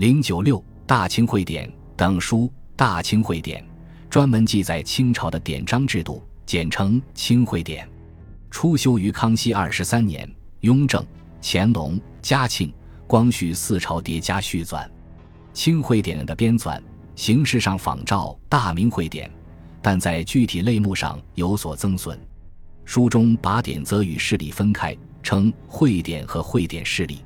零九六大清会典等书，大清会典专门记载清朝的典章制度，简称清会典。初修于康熙二十三年，雍正、乾隆、嘉庆、光绪四朝叠加续纂。清会典的编纂形式上仿照大明会典，但在具体类目上有所增损。书中把典则与事例分开，称会典和会典事例，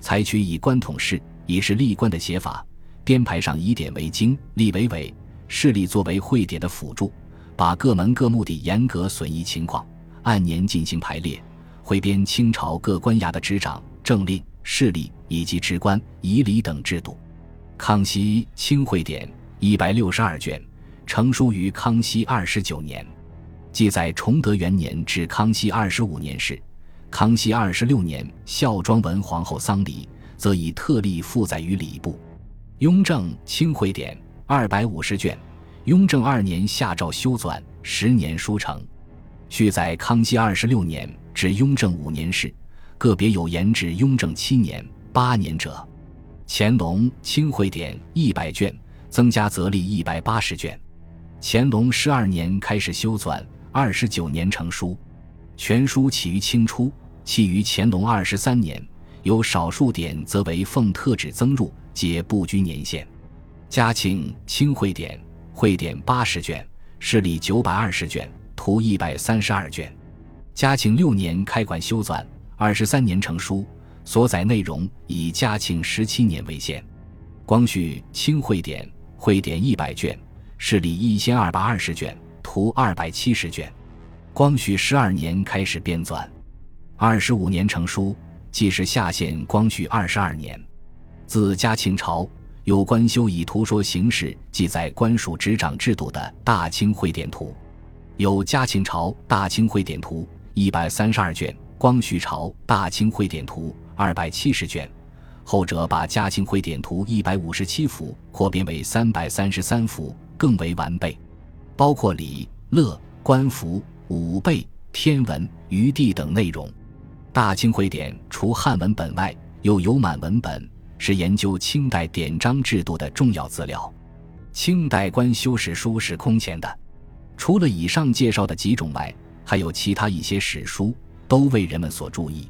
采取以官统事，以是立官的写法。编排上以典为经，例为纬，事例作为会典的辅助，把各门各目的严格损益情况按年进行排列，汇编清朝各官衙的执掌、政令、事例以及职官、仪礼等制度。康熙清会典一百六十二卷，成书于康熙二十九年，记载崇德元年至康熙二十五年事。康熙二十六年孝庄文皇后丧礼，则以特例附载于礼部。雍正清会典二百五十卷，雍正二年下诏修纂，十年书成。续载康熙二十六年至雍正五年事，个别有延至雍正七年、八年者。乾隆清会典一百卷，增加则例一百八十卷。乾隆十二年开始修纂，二十九年成书。全书起于清初，弃于乾隆二十三年。有少数点则为奉特旨增入，皆不拘年限。嘉庆清会典会典八十卷，事例九百二十卷，图一百三十二卷。嘉庆六年开馆修纂，二十三年成书。所载内容以嘉庆十七年为限。光绪清会典会典一百卷，事例一千二百二十卷，图二百七十卷。光绪十二年开始编纂，二十五年成书，即是下限光绪二十二年。自嘉庆朝有关修以图说形式记载官署执掌制度的《大清会典图》，有嘉庆朝《大清会典图》一百三十二卷，光绪朝《大清会典图》。二百七十卷，后者把《嘉庆会典图》一百五十七幅扩编为三百三十三幅，更为完备，包括礼、乐、官服、武备、天文、余地等内容。《大清会典》除汉文本外，又有满文本，是研究清代典章制度的重要资料。清代官修史书是空前的，除了以上介绍的几种外，还有其他一些史书都为人们所注意。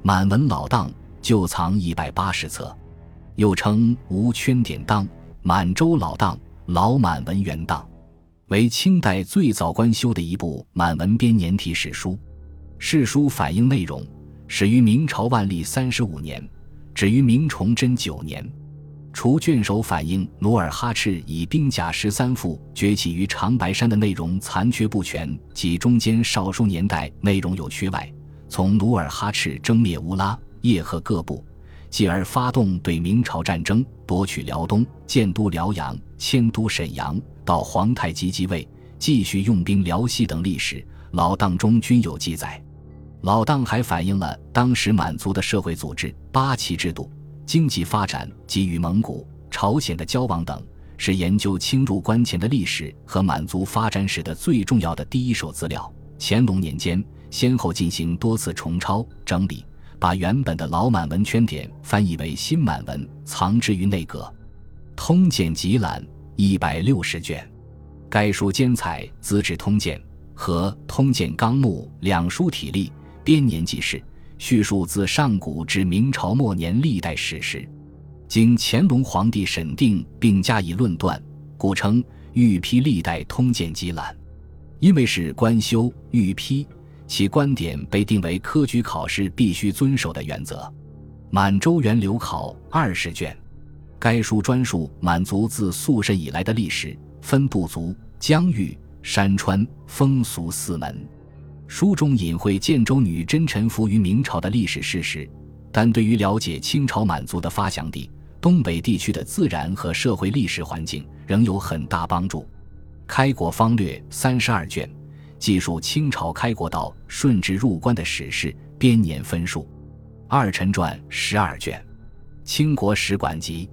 满文老档旧藏一百八十册，又称无圈典档、满洲老档、老满文原档，为清代最早官修的一部满文编年体史书。史书反映内容始于明朝万历三十五年，止于明崇祯九年。除卷首反映努尔哈赤以兵甲十三副崛起于长白山的内容残缺不全及中间少数年代内容有缺外。从努尔哈赤征灭乌拉、叶赫各部，继而发动对明朝战争，夺取辽东、建都辽阳、迁都沈阳，到皇太极即位，继续用兵辽西等历史，老档中均有记载。老档还反映了当时满族的社会组织、八旗制度、经济发展及与蒙古、朝鲜的交往等，是研究清入关前的历史和满族发展史的最重要的第一手资料。乾隆年间。先后进行多次重抄整理，把原本的老满文圈点翻译为新满文，藏之于内阁。《通鉴集览》一百六十卷，该书兼采《资治通鉴》和《通鉴纲目》两书体例，编年记事，叙述自上古至明朝末年历代史实，经乾隆皇帝审定并加以论断，古称《御批历代通鉴集览》。因为是官修御批。其观点被定为科举考试必须遵守的原则。满洲源流考二十卷，该书专述满族自肃慎以来的历史，分部族、疆域、山川、风俗四门。书中隐晦建州女真臣服于明朝的历史事实，但对于了解清朝满族的发祥地东北地区的自然和社会历史环境，仍有很大帮助。开国方略三十二卷。记述清朝开国到顺治入关的史事，编年分数。二臣传十二卷，清国史馆集。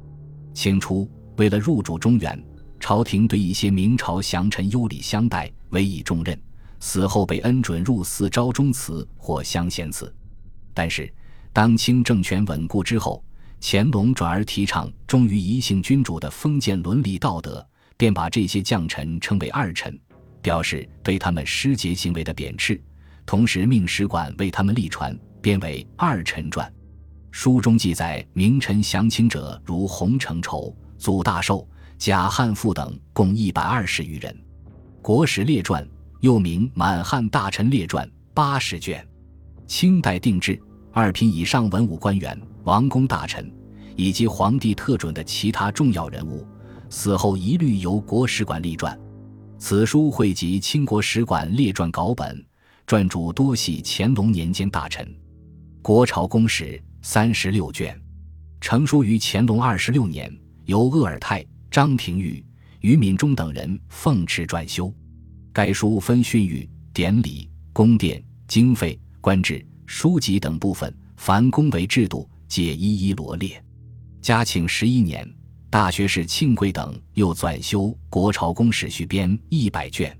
清初为了入主中原，朝廷对一些明朝降臣优礼相待，委以重任，死后被恩准入寺昭忠祠或镶嵌祠。但是，当清政权稳固之后，乾隆转而提倡忠于一姓君主的封建伦理道德，便把这些将臣称为二臣，表示对他们失节行为的贬斥。同时命使馆为他们立传，编为《二臣传》。书中记载名臣降清者，如洪承畴、祖大寿、贾汉赋等，共一百二十余人。《国史列传》又名《满汉大臣列传》，八十卷。清代定制，二品以上文武官员、王公大臣以及皇帝特准的其他重要人物，死后一律由国史馆立传。此书汇集清国史馆列传稿本。撰主多系乾隆年间大臣，《国朝公史》三十六卷，成书于乾隆二十六年，由鄂尔泰、张廷玉、于敏中等人奉敕撰修。该书分训谕、典礼、宫殿、经费、官制、书籍等部分，凡宫闱制度，皆一一罗列。嘉庆十一年，大学士庆贵等又纂修《国朝公史续编》一百卷。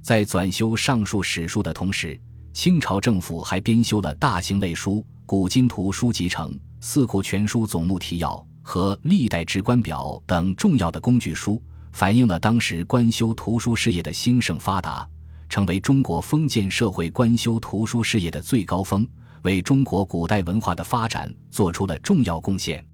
在纂修上述史书的同时，清朝政府还编修了大型类书《古今图书集成》《四库全书总目提要》和《历代职官表》等重要的工具书，反映了当时官修图书事业的兴盛发达，成为中国封建社会官修图书事业的最高峰，为中国古代文化的发展做出了重要贡献。